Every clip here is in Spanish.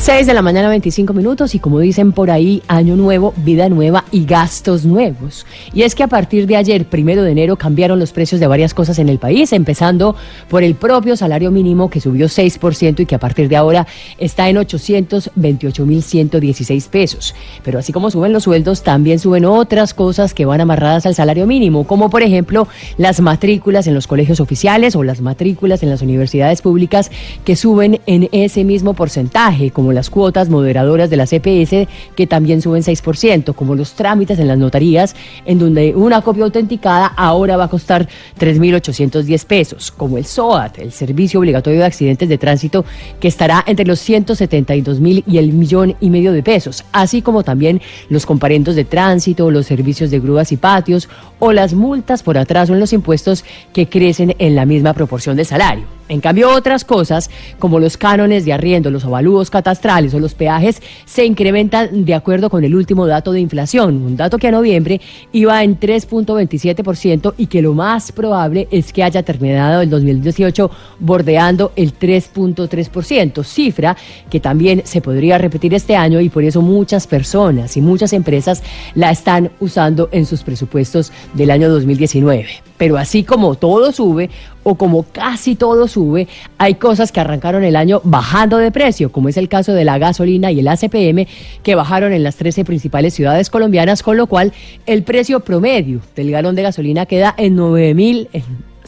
6 de la mañana, 25 minutos, y como dicen por ahí, año nuevo, vida nueva y gastos nuevos. Y es que a partir de ayer, primero de enero, cambiaron los precios de varias cosas en el país, empezando por el propio salario mínimo que subió 6% y que a partir de ahora está en 828.116 pesos. Pero así como suben los sueldos, también suben otras cosas que van amarradas al salario mínimo, como por ejemplo las matrículas en los colegios oficiales o las matrículas en las universidades públicas que suben en ese mismo porcentaje, como las cuotas moderadoras de la CPS que también suben 6%, como los trámites en las notarías, en donde una copia autenticada ahora va a costar 3.810 pesos, como el SOAT, el Servicio Obligatorio de Accidentes de Tránsito, que estará entre los 172 mil y el millón y medio de pesos, así como también los comparendos de tránsito, los servicios de grúas y patios o las multas por atraso en los impuestos que crecen en la misma proporción de salario. En cambio, otras cosas, como los cánones de arriendo, los avalúos catastrales o los peajes, se incrementan de acuerdo con el último dato de inflación, un dato que a noviembre iba en 3.27% y que lo más probable es que haya terminado el 2018 bordeando el 3.3%, cifra que también se podría repetir este año y por eso muchas personas y muchas empresas la están usando en sus presupuestos del año 2019. Pero así como todo sube, o como casi todo sube, hay cosas que arrancaron el año bajando de precio, como es el caso de la gasolina y el ACPM, que bajaron en las 13 principales ciudades colombianas, con lo cual el precio promedio del galón de gasolina queda en 9 mil.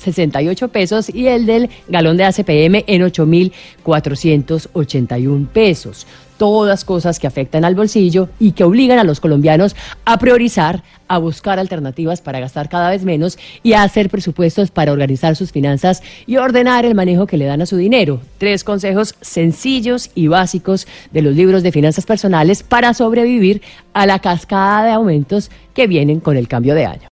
68 pesos y el del galón de ACPM en 8.481 pesos. Todas cosas que afectan al bolsillo y que obligan a los colombianos a priorizar, a buscar alternativas para gastar cada vez menos y a hacer presupuestos para organizar sus finanzas y ordenar el manejo que le dan a su dinero. Tres consejos sencillos y básicos de los libros de finanzas personales para sobrevivir a la cascada de aumentos que vienen con el cambio de año.